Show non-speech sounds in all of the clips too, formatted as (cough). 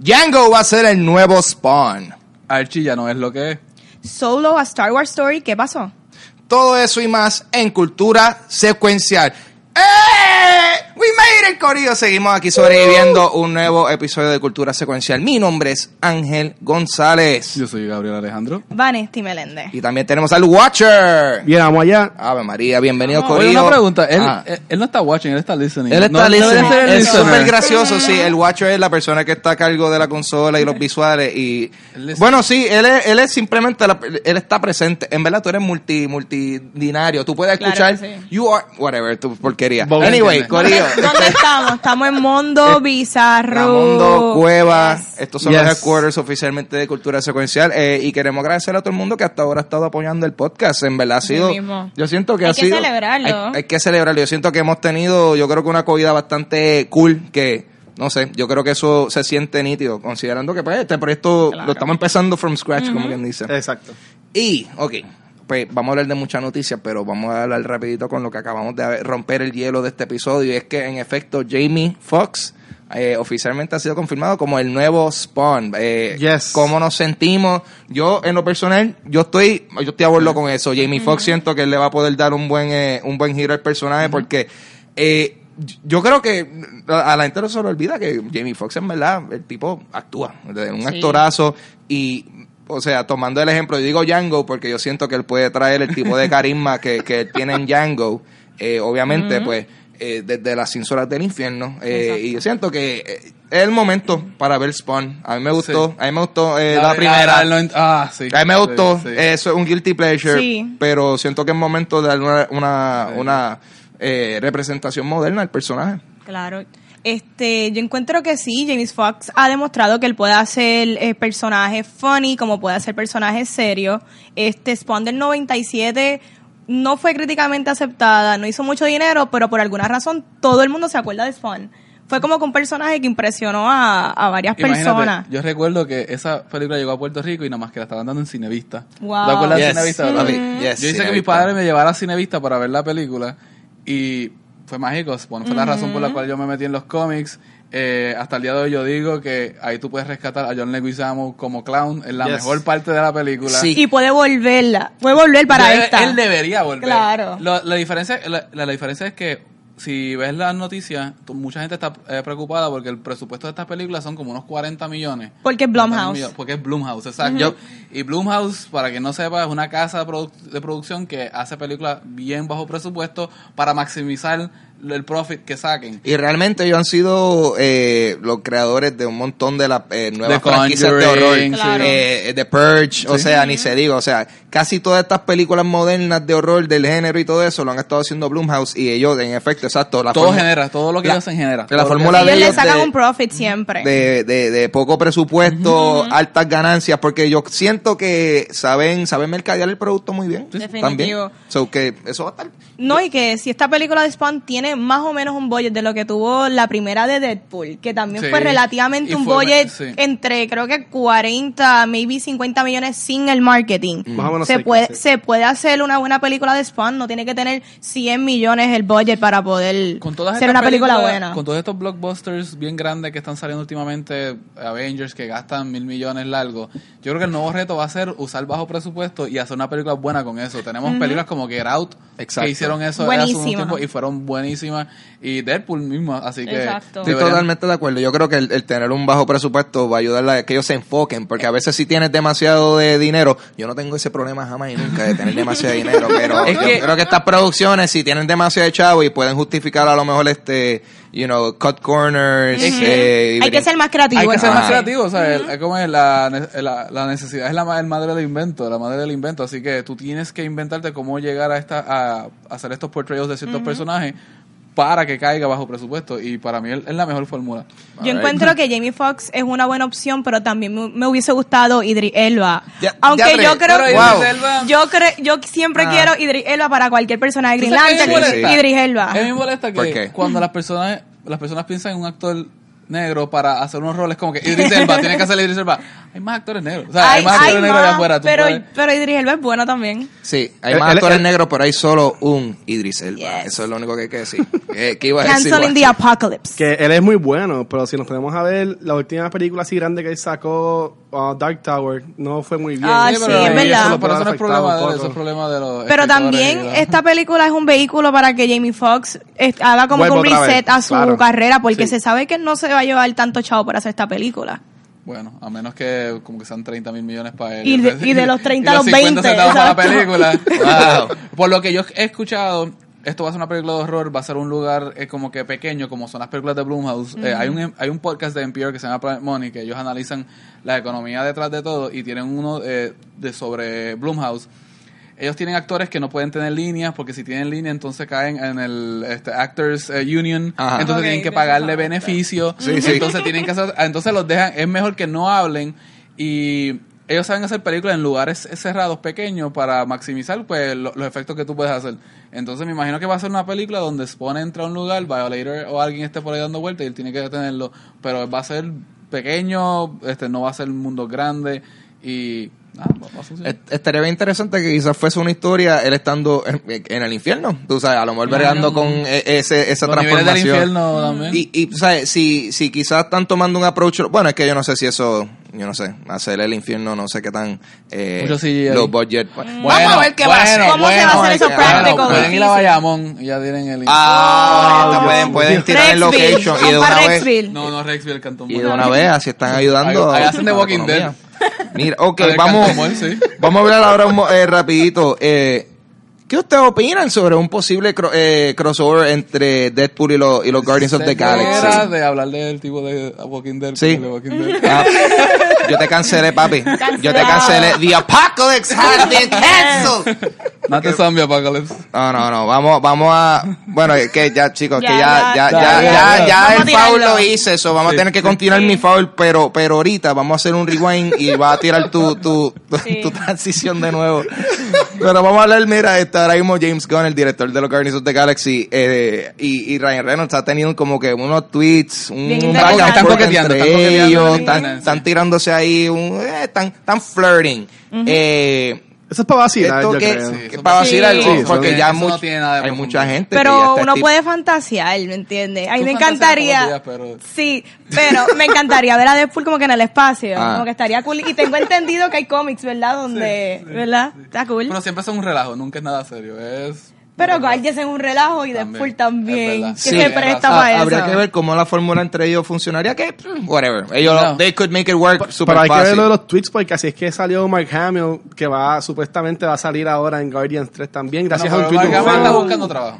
Django va a ser el nuevo Spawn. Archie ya no es lo que es. Solo a Star Wars Story, ¿qué pasó? Todo eso y más en cultura secuencial. ¡Eh! ¡We made it, Corillo! Seguimos aquí sobreviviendo un nuevo episodio de Cultura Secuencial. Mi nombre es Ángel González. Yo soy Gabriel Alejandro. Vanesti Meléndez. Y también tenemos al Watcher. Bien, vamos allá. Ave María, bienvenido. Corillo. Oye, una pregunta. Él, Ah. él, él no está watching, él está listening. Él está no listening. ser el Es listener. súper gracioso, sí. El (laughs) Watcher es la persona que está a cargo de la consola y los (laughs) visuales. Y listener. bueno, sí, él es, él es simplemente, la- él está presente. En verdad, tú eres multi, multidinario. Tú puedes Claro escuchar, que sí. you are, whatever, tu porquería. Vos Anyway, entiendes. Corillo. ¿Dónde estamos? Estamos en Mondo Bizarro. Ramondo Cueva, Yes. estos son Yes. los headquarters oficialmente de Cultura Secuencial eh, y queremos agradecer a todo el mundo que hasta ahora ha estado apoyando el podcast. En verdad ha sido, yo siento que Hay ha que sido, celebrarlo. Hay, hay que celebrarlo. Yo siento que hemos tenido, yo creo que una acogida bastante cool que no sé, yo creo que eso se siente nítido, considerando que pues, este proyecto lo estamos empezando from scratch, como quien dice. Exacto. Y, ok, pues vamos a hablar de muchas noticias, pero vamos a hablar rapidito con lo que acabamos de romper el hielo de este episodio. Y es que, en efecto, Jamie Foxx eh, oficialmente ha sido confirmado como el nuevo Spawn. Eh, Yes. ¿Cómo nos sentimos? Yo, en lo personal, yo estoy yo estoy a bordo con eso. Jamie Foxx siento que él le va a poder dar un buen, eh, un buen giro al personaje porque... Eh, yo creo que a la gente no se le olvida que Jamie Foxx en verdad el tipo actúa, de un Sí. actorazo y o sea, tomando el ejemplo, yo digo Django porque yo siento que él puede traer el tipo de (laughs) carisma que, que él tiene en Django, eh, obviamente pues eh, desde las cinzoras del infierno eh, y yo siento que eh, es el momento para ver Spawn, a mí me gustó, Sí. a mí me gustó eh, La- la, la- primera, la- la- ah, sí. a mí me Sí, gustó, eso es un guilty pleasure, Sí. pero siento que es momento de darle una, una, Sí. una, eh, representación moderna al personaje. Claro. Este, yo encuentro que sí, James Foxx ha demostrado que él puede hacer eh, personajes funny, como puede hacer personajes serios. Este Spawn del 97 no fue críticamente aceptada, no hizo mucho dinero, pero por alguna razón todo el mundo se acuerda de Spawn. Fue como que un personaje que impresionó a, a varias Imagínate, personas. yo recuerdo que esa película llegó a Puerto Rico y nada más que la estaban dando en Cinevista. Wow. ¿Te acuerdas de. Cinevista? Mm. yes, yo hice que mi padre me llevara a Cinevista para ver la película y fue mágico. Bueno, fue la razón por la cual yo me metí en los cómics. Eh, hasta el día de hoy yo digo que ahí tú puedes rescatar a John Leguizamo como clown en la Yes. mejor parte de la película. Sí. Y puede volverla, puede volver para Debe- esta. Él debería volver. Claro. Lo- la, diferencia, la, la- la diferencia es que si ves las noticias, mucha gente está eh, preocupada porque el presupuesto de estas películas son como unos 40 millones. Porque es 40 Blumhouse. millones, Porque es Blumhouse, exacto. Y Blumhouse, para que no sepa, es una casa de, produ- de producción que hace películas bien bajo presupuesto para maximizar el profit que saquen. Y realmente ellos han sido eh, los creadores de un montón de las eh, nuevas The franquicias de horror. Claro. Eh, The Purge, o Sí. sea, ni se diga. O sea, casi todas estas películas modernas de horror del género y todo eso lo han estado haciendo Blumhouse y ellos, en efecto, exacto. La todo formu- genera, todo lo que la- ellos hacen genera. la fórmula de Ellos le sacan de- un profit siempre. de, de, de poco presupuesto, altas ganancias, porque yo siento que saben saben mercadear el producto muy bien. Definitivo. También. So que eso va a estar. No, y que si esta película de Spawn tiene más o menos un budget de lo que tuvo la primera de Deadpool, que también Sí. fue relativamente un fue- budget sí. entre creo que 40, maybe 50 millones sin el marketing. Más o menos se puede sí. se puede hacer una buena película de Spawn, no tiene que tener 100 millones el budget para poder con todas ser una película buena. Con todos estos blockbusters bien grandes que están saliendo últimamente, Avengers que gastan mil millones largos, yo creo que el nuevo reto va a ser usar bajo presupuesto y hacer una película buena con eso. Tenemos películas como Get Out Exacto. que hicieron eso hace un tiempo y fueron buenísimas y Deadpool mismo, así que Exacto. Estoy totalmente de acuerdo. Yo creo que el, el tener un bajo presupuesto va a ayudar a que ellos se enfoquen, porque a veces si tienes demasiado de dinero, yo no tengo ese problema jamás y nunca de tener demasiado dinero, pero (laughs) Es yo que- creo que estas producciones si tienen demasiado de chavo y pueden justificar a lo mejor este, you know, cut corners, Es que eh, y Hay que ser más creativo. Hay que ser Ah. más creativo, o sea, el- es como es la, la, la necesidad es la, el madre del invento, la madre del invento, así que tú tienes que inventarte cómo llegar a esta a, hacer estos portrayals de ciertos personajes para que caiga bajo presupuesto y para mí es es la mejor fórmula. Yo encuentro que Jamie Foxx es una buena opción, pero también me, hubiese gustado Idris Elba. Ya- Aunque ya, yo creo, Wow. Idris Elba- yo creo, yo siempre Ah. quiero Idris Elba para cualquier personaje. ¿Tú Green sabes qué me Lantern, molesta? Idris Elba. A mí me molesta ¿Por que qué? cuando las personas las personas piensan en un actor negro para hacer unos roles como que Idris Elba tiene que hacer Idris Elba. Hay más actores negros. O sea, hay, más actores negros allá afuera. Tú pero, puedes- pero Idris Elba es bueno también. Sí, hay Él- más él- actores él- negros, pero hay solo un Idris Elba. Yes. Eso es lo único que hay que decir. ¿Qué, qué ibas a decir? Canceling the? Apocalypse. Que él es muy bueno, pero si nos ponemos a ver la última película así grande que él sacó, uh, Dark Tower, no fue muy bien. Ah, Sí, sí, pero es ahí verdad. Eso, pero eso no es problema de eso es problema de los Pero también esta (laughs) película es un vehículo para que Jamie Foxx eh, haga como un otra vez, reset a su claro. carrera, porque Sí. se sabe que no se va a llevar tanto chavo para hacer esta película. Bueno, a menos que como que sean 30 mil millones para él. Y de- y de los 30 a (laughs) y los 50 20, centavos para la película. (laughs) Wow. Por lo que yo he escuchado, esto va a ser una película de horror, va a ser un lugar eh, como que pequeño, como son las películas de Blumhouse. Eh, hay, un, hay un podcast de NPR que se llama Planet Money, que ellos analizan la economía detrás de todo y tienen uno eh, de sobre Blumhouse. Ellos tienen actores que no pueden tener líneas porque si tienen línea entonces caen en el este, Actors eh, Union, Ajá. entonces tienen que pagarle beneficio, Sí, sí. entonces tienen que hacer, entonces los dejan, es mejor que no hablen y ellos saben hacer películas en lugares cerrados pequeños para maximizar pues lo- los efectos que tú puedes hacer. Entonces me imagino que va a ser una película donde Spawn entra a un lugar, Violator o alguien esté por ahí dando vueltas y él tiene que detenerlo, pero va a ser pequeño, este no va a ser un mundo grande y nada, va va a funcionar. Est- Estaría bien interesante que quizás fuese una historia él estando en, en el infierno. Tú sabes, a lo mejor bregando con e- ese, esa Los del transformación. infierno también. Y, y sabes, si, si quizás están tomando un approach, bueno, es que yo no sé si eso, yo no sé, hacer el infierno, no sé qué tan, eh, low budget. Bueno, Vamos a ver qué va a hacer. bueno, ¿Cómo se va a hacer bueno, eso bueno, práctico? Pueden ir a. Bayamón y ya tienen el Ah, Ah, pueden, pueden tirar el location y de una vez. No, no, Rexville, Cantón y de una vez, así están ayudando. Ahí- hacen la Walking. Dead. Mira, ok, vamos, vamos a hablar ahora un mo- eh, rapidito. Eh, ¿Qué ustedes opinan sobre un posible cro- eh, crossover entre Deadpool y, los y los Guardians of the Era Galaxy? de hablar del tipo de Walking Dead. Sí. de Walking Dead. Ah, yo te cancelé, papi. Yo te cancelé. The apocalypse has been canceled. Not the zombie apocalypse. No, no, no. Vamos, vamos a. Bueno, es que ya, chicos, que Ya, ya, ya, ya, ya, el foul lo hice, eso. Vamos Sí. a tener que continuar Sí. mi foul, pero, pero ahorita vamos a hacer un rewind y vas a tirar tu, tu, tu, Sí. tu transición de nuevo. Pero vamos a hablar, mira, está ahora mismo James Gunn, el director de los Guardians of the Galaxy, eh, y, y Ryan Reynolds ha tenido como que unos tweets, un, Bien un. Están coqueteando, entre están coqueteando ellos, están, tirándose ahí, un, eh, están, están flirting. eh, Eso es para vacilar, esto yo que, creo. Sí, que eso para sí. vacilar, Sí, porque eso ya no much- tiene nada de hay mucha gente que ya Pero está uno puede fantasear, ¿me entiendes? A mí Tú me fantaseas encantaría. todos los días, pero- Sí, pero me encantaría ver a Deadpool como que en el espacio. Ah. Como que estaría cool. Y tengo entendido que hay cómics, ¿verdad? Donde, ¿verdad? Está cool. Pero siempre son un relajo, nunca es nada serio. Es. Pero Guardians es un relajo y También, Deadpool también. Que Sí, se presta para Ah, eso. habría que ver cómo la fórmula entre ellos funcionaría que pff, whatever ellos No. they could make it work super Pero hay que ver fácil lo de los tweets porque así es que salió Mark Hamill, que va supuestamente va a salir ahora en Guardians 3 también, gracias Bueno, a un tweet Mark Hamill está buscando trabajo.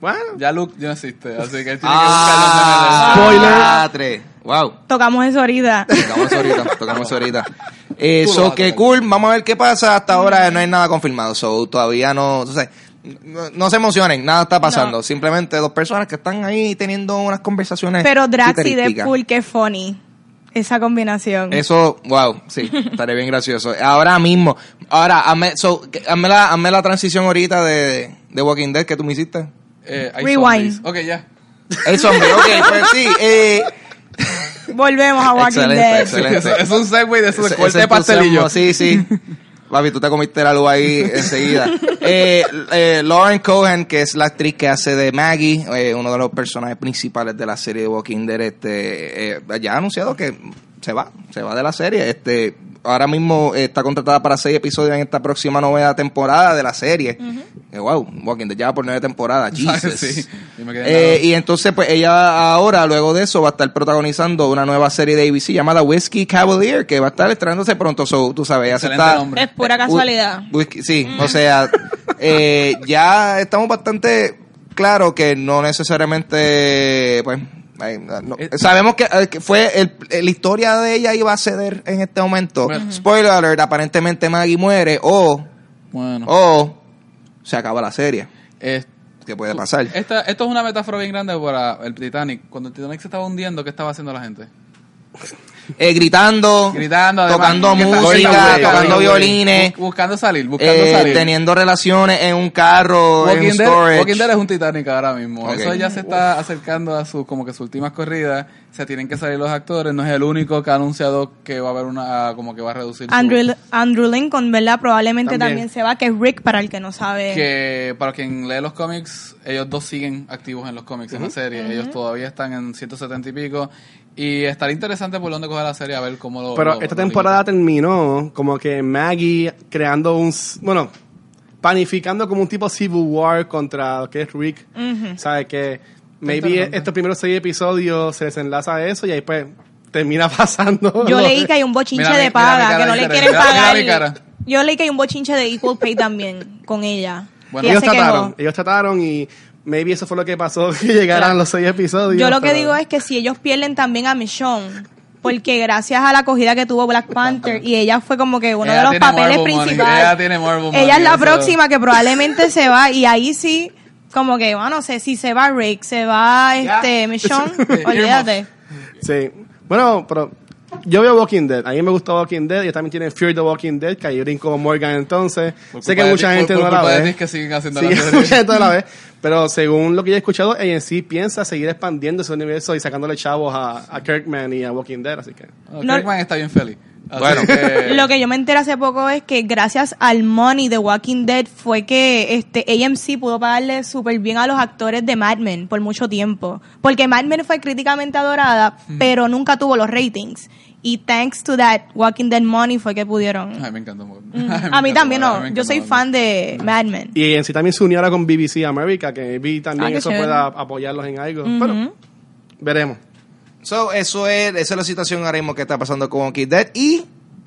Bueno, Ya Luke ya no existe, así que él tiene que ah, buscar los memes Spoiler. tres. wow Tocamos eso ahorita. tocamos eso ahorita tocamos eso ahorita eh, so que cool vamos a ver qué pasa hasta ahora no hay nada confirmado so todavía no o sea, no, no se emocionen nada está pasando No. simplemente dos personas que están ahí teniendo unas conversaciones Pero Drax y. Deadpool, qué funny. Esa combinación. Eso, wow, sí, estaría bien gracioso. Ahora mismo, ahora, hazme, so, que- hazme la, hazme la transición ahorita de, de Walking Dead que tú me hiciste. Eh, Rewind. zombies. Ok, ya. El zombie, ok, pues sí, eh, Volvemos a Walking Excelente, Dead. excelente. (laughs) Es, un segue de eso de corte pastelillo. Sí, sí. (laughs) Papi, tú te comiste la luz ahí enseguida. (laughs) Eh, eh, Lauren Cohen, que es la actriz que hace de Maggie, eh, uno de los personajes principales de la serie de Walking Dead, este, eh, ya ha anunciado que se va, se va de la serie. Este, ahora mismo eh, está contratada para seis episodios en esta próxima novena temporada de la serie. Eh, wow, Walking Dead ya va por nueve temporadas. (laughs) Jesus. Sí, Eh, y entonces, pues ella ahora, luego de eso, va a estar protagonizando una nueva serie de ABC llamada Whiskey Cavalier, que va a estar estrenándose pronto. So, tú sabes, ya se Excelente está. nombre. Es pura casualidad. Whi- whisky- sí, o sea, (laughs) eh, ya estamos bastante claros que no necesariamente, pues. Ay, no- Eh, sabemos que, eh, que fue el, la historia de ella iba a ceder en este momento. Bueno. Spoiler alert, aparentemente Maggie muere o, Bueno. o se acaba la serie. Eh, ¿Qué puede pasar? esta, esto es una metáfora bien grande para el Titanic. Cuando el Titanic se estaba hundiendo, ¿qué estaba haciendo la gente? Eh, gritando, Gritando, además, tocando música, tocando violines, Bu- buscando salir, buscando eh, salir. teniendo relaciones en un carro, en Walking un Dead, storage. Walking Dead es un Titanic ahora mismo. Eso ya se está acercando a su como que sus últimas corridas. Se tienen que salir los actores. No es el único que ha anunciado que va a haber una como que va a reducir su- Andrew, Andrew Lincoln, ¿verdad? Probablemente También. también. se va, que es Rick para el que no sabe. que para quien lee los cómics, ellos dos siguen activos en los cómics, en la serie. Ellos todavía están en 170 y pico. Y estaría interesante por dónde coger la serie a ver cómo lo. Pero lo- esta lo temporada terminó como que Maggie creando un... Bueno, panificando como un tipo Civil War contra lo que es Rick. ¿Sabes? Que maybe estos primeros seis episodios se desenlaza a eso y ahí pues termina (laughs) pasando. Yo leí que hay un bochinche Mira de mi paga, que no le quieren Mira- mira mi pagar. Yo leí que hay un bochinche de Equal Pay también con ella. Bueno, ellos trataron, ellos trataron y maybe eso fue lo que pasó, (laughs) que llegaran Claro. los seis episodios. Yo lo que digo es que si ellos pierden también a Michonne, porque gracias a la acogida que tuvo Black Panther y ella fue como que uno Ella de los papeles principales. ella tiene Marvel money, Ella es la eso- próxima que probablemente se va y ahí sí como que, bueno, no sé, si se va Rick, se va este Michonne, (laughs) olvídate. Sí. Bueno, pero yo veo Walking Dead. A mí me gusta Walking Dead. Y también tienen Fear the Walking Dead, que ahí brinco Morgan entonces. Por sé que mucha ti- gente por- no por la ve. que siguen haciendo Sí, la (laughs) serie. mucha gente no la ve. Pero según lo que yo he escuchado, sí piensa seguir expandiendo ese universo y sacándole chavos a, a Kirkman y a Walking Dead. Así que. No, Kirkman está bien feliz. Así Bueno. que- (laughs) Lo que yo me enteré hace poco es que gracias al money de Walking Dead fue que este AMC pudo pagarle súper bien a los actores de Mad Men por mucho tiempo. Porque Mad Men fue críticamente adorada, pero nunca tuvo los ratings. Y thanks to that Walking Dead money fue que pudieron. Ay, me encantó. mucho. (laughs) Mm. Ay, me A mí también no. Yo soy fan de Mad Men. Y en sí también se unió ahora con BBC America, que vi también Ah, eso chévere. pueda apoyarlos en algo. Pero veremos. So, eso es, esa es la situación ahora mismo que está pasando con Walking Dead y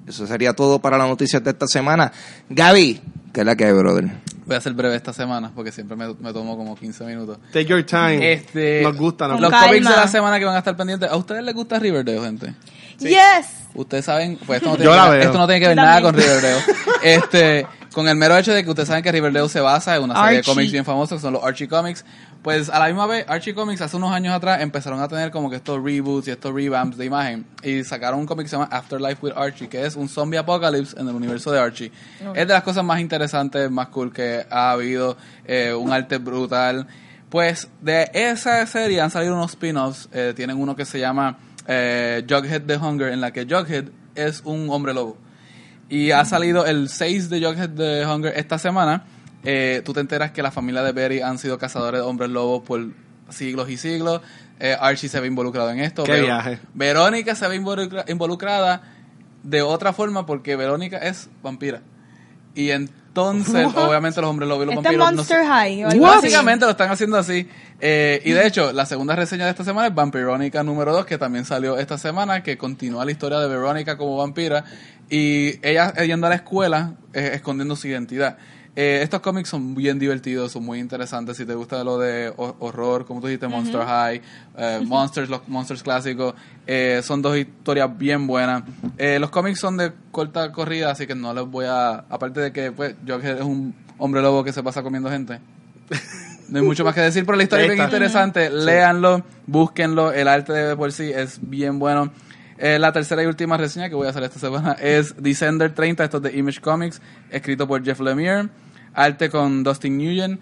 eso sería todo para las noticias de esta semana. Gaby, ¿qué es la que hay, brother? Voy a ser breve esta semana porque siempre me, me tomo como 15 minutos. Take your time. Este, Nos gusta, nos Con Los calma. cómics de la semana que van a estar pendientes. ¿A ustedes les gusta Riverdale, gente? Yes. Ustedes saben, pues esto no Yo tiene, la que, veo. esto no tiene que ver nada con Riverdale. (laughs) Este, con el mero hecho de que ustedes saben que Riverdale se basa en una serie de cómics bien famosos que son los Archie Comics. Pues a la misma vez, Archie Comics hace unos años atrás empezaron a tener como que estos reboots y estos revamps de imagen. Y sacaron un cómic que se llama Afterlife with Archie, que es un zombie apocalypse en el universo de Archie. Es de las cosas más interesantes, más cool que ha habido. eh, un arte brutal. Pues de esa serie han salido unos spin-offs. eh, tienen uno que se llama eh, Jughead the Hunger, en la que Jughead es un hombre lobo. Y ha salido el 6 de Jughead the Hunger esta semana. Eh, tú te enteras que la familia de Betty han sido cazadores de hombres lobos por siglos y siglos. Eh, Archie se ve involucrado en esto. Qué Ver- viaje. Verónica se ve involucra- involucrada de otra forma porque Verónica es vampira. Y entonces, obviamente, los hombres lobos y los Este es vampiros... no se- Monster High. o algo así. Básicamente lo están haciendo así. Eh, y de hecho, la segunda reseña de esta semana es Vampirónica número 2, que también salió esta semana, que continúa la historia de Verónica como vampira y ella yendo a la escuela eh, escondiendo su identidad. Eh, estos cómics son bien divertidos, son muy interesantes. Si te gusta lo de ho- horror, como tú dijiste, Monster High, eh, (laughs) Monsters, los Monsters clásicos, eh, son dos historias bien buenas. Eh, los cómics son de corta corrida, así que no les voy a. Aparte de que, pues, Jughead es un hombre lobo que se pasa comiendo gente. No hay mucho más que decir, pero la historia es bien interesante. Léanlo, búsquenlo. El arte de por sí es bien bueno. Eh, la tercera y última reseña que voy a hacer esta semana es Descender 30, esto es de Image Comics, escrito por Jeff Lemire, arte con Dustin Nguyen.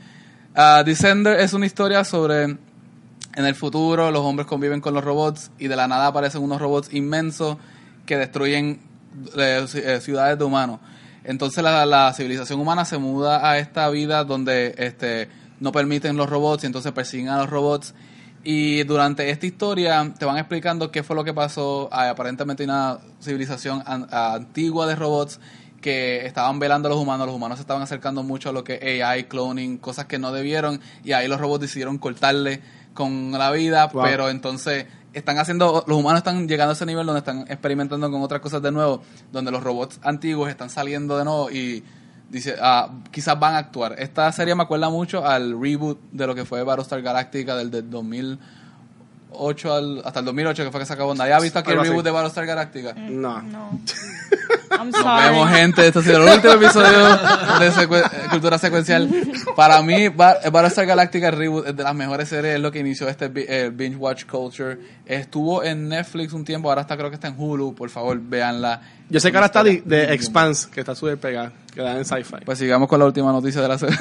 Ah, Descender es una historia sobre en el futuro los hombres conviven con los robots y de la nada aparecen unos robots inmensos que destruyen eh, eh, ciudades de humanos. Entonces la, la civilización humana se muda a esta vida donde este, no permiten los robots y entonces persiguen a los robots. Y durante esta historia te van explicando qué fue lo que pasó. Ah, aparentemente hay una civilización an- antigua de robots que estaban velando a los humanos. Los humanos se estaban acercando mucho a lo que AI, cloning, cosas que no debieron. Y ahí los robots decidieron cortarle con la vida. Wow. Pero entonces están haciendo, los humanos están llegando a ese nivel donde están experimentando con otras cosas de nuevo. Donde los robots antiguos están saliendo de nuevo y dice, ah, quizás van a actuar. Esta serie me acuerda mucho al reboot de lo que fue Battlestar Galactica del, del 2008 al, hasta el 2008 que fue que se acabó. ¿Nadie ha visto aquí el reboot de Battlestar Galactica? No. No. (laughs) I'm Nos sorry. vemos, gente. Este ha sido el (laughs) último episodio de Secue- eh, Cultura Secuencial. Para mí, Bar- Battlestar Galactica Reboot es de las mejores series, es lo que inició este eh, binge watch culture. Estuvo en Netflix un tiempo, ahora está creo que está en Hulu. Por favor, véanla. Yo sé que ahora está de, de Expanse, que está súper pegada, que da en sci-fi. Pues sigamos con la última noticia de la serie.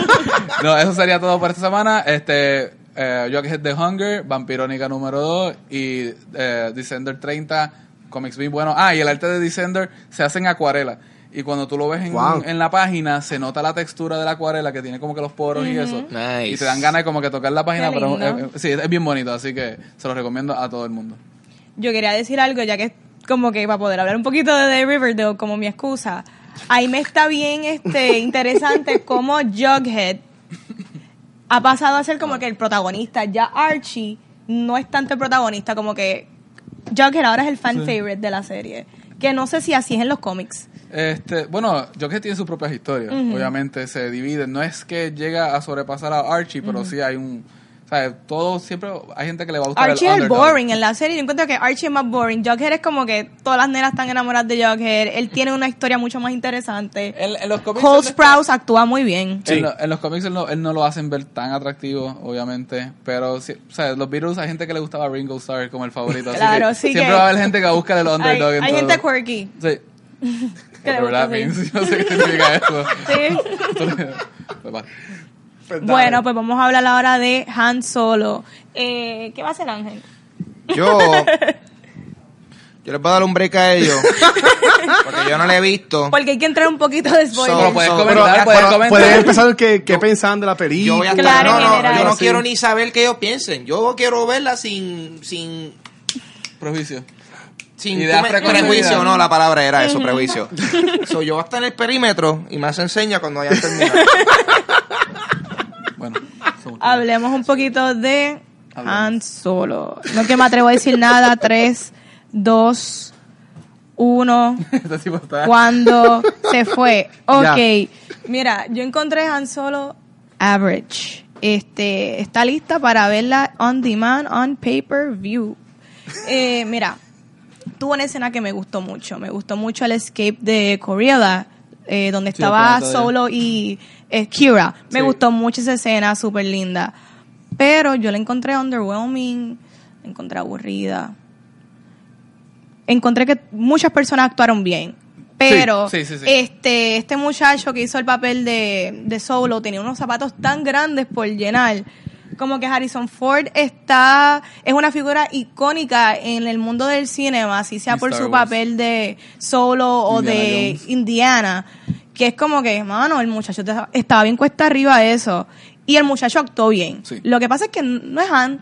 (laughs) no, eso sería todo por esta semana. Este, eh, Jughead The Hunger, Vampirónica número 2 y eh, Descender 30, Comics bien bueno. Ah, y el arte de Descender se hace en acuarela. Y cuando tú lo ves en, Wow. en la página, se nota la textura de la acuarela que tiene como que los poros y eso. Nice. Y te dan ganas de como que tocar la página, pero sí, es bien bonito, así que se lo recomiendo a todo el mundo. Yo quería decir algo, ya que como que para poder hablar un poquito de The Riverdale como mi excusa. Ahí me está bien este interesante cómo Jughead ha pasado a ser como que el protagonista. Ya Archie no es tanto el protagonista, como que Jughead ahora es el fan favorite de la serie. Que no sé si así es en los cómics. Este, bueno, Jughead tiene sus propias historias, obviamente se dividen. No es que llega a sobrepasar a Archie, pero sí hay un, sea, todo siempre hay gente que le va a gustar Archie es el underdog. boring en la serie. Yo encuentro que Archie es más boring. Jughead es como que todas las nenas están enamoradas de Jughead. Él tiene una historia mucho más interesante. (laughs) En, en los cómics Cole Sprouse actúa muy bien. Sí. En, lo- en los cómics él no, él no lo hacen ver tan atractivo, obviamente, pero sí, o sea, los Beatles hay gente que le gustaba Ringo Starr como el favorito, así Claro, que sí siempre que- va a haber gente que va a buscar el (laughs) Hay, underdog. en hay todo. gente quirky. Sí. (laughs) Yo no sé qué significa eso. Sí. Pues. Bueno, pues vamos a hablar ahora de Han Solo. Eh, ¿Qué va a hacer Ángel? Yo. Yo les voy a dar un break a ellos. (laughs) Porque yo no le he visto. Porque hay que entrar un poquito de spoiler. Pero puedes comentar, pero- puedes pero- comentar. Pueden empezar qué, qué pensaban de la película. Yo voy a estar- Claro, no, en no, general. yo no Sí. quiero ni saber qué ellos piensen. Yo quiero verla sin. sin Prejuicio. sin Ideas prejuicio, no, la palabra era eso, prejuicio. (laughs) so, yo voy a estar en el perímetro y me enseña cuando hayan terminado. (laughs) Bueno, (laughs) Hablemos un poquito de. Han Solo. No que me atrevo a decir nada. 3, 2, 1. este tipo está... Cuando (laughs) se fue. Ok. Ya. Mira, yo encontré Han Solo Average. Este, está lista para verla on demand, on pay-per-view. Eh, mira, tuvo una escena que me gustó mucho. Me gustó mucho el escape de Coriola, eh, donde Sí, estaba Solo y eh, Kira. Me Sí. gustó mucho esa escena, súper linda. Pero yo la encontré underwhelming, la encontré aburrida. Encontré que muchas personas actuaron bien. Pero sí, sí. este este muchacho que hizo el papel de, de Solo tenía unos zapatos tan grandes por llenar. Como que Harrison Ford está es una figura icónica en el mundo del cine, así sea Y por Star su Wars. papel de Solo o Indiana de Jones. Indiana, que es como que, mano, el muchacho estaba bien cuesta arriba eso. Y el muchacho actuó bien. Sí. Lo que pasa es que no es Han,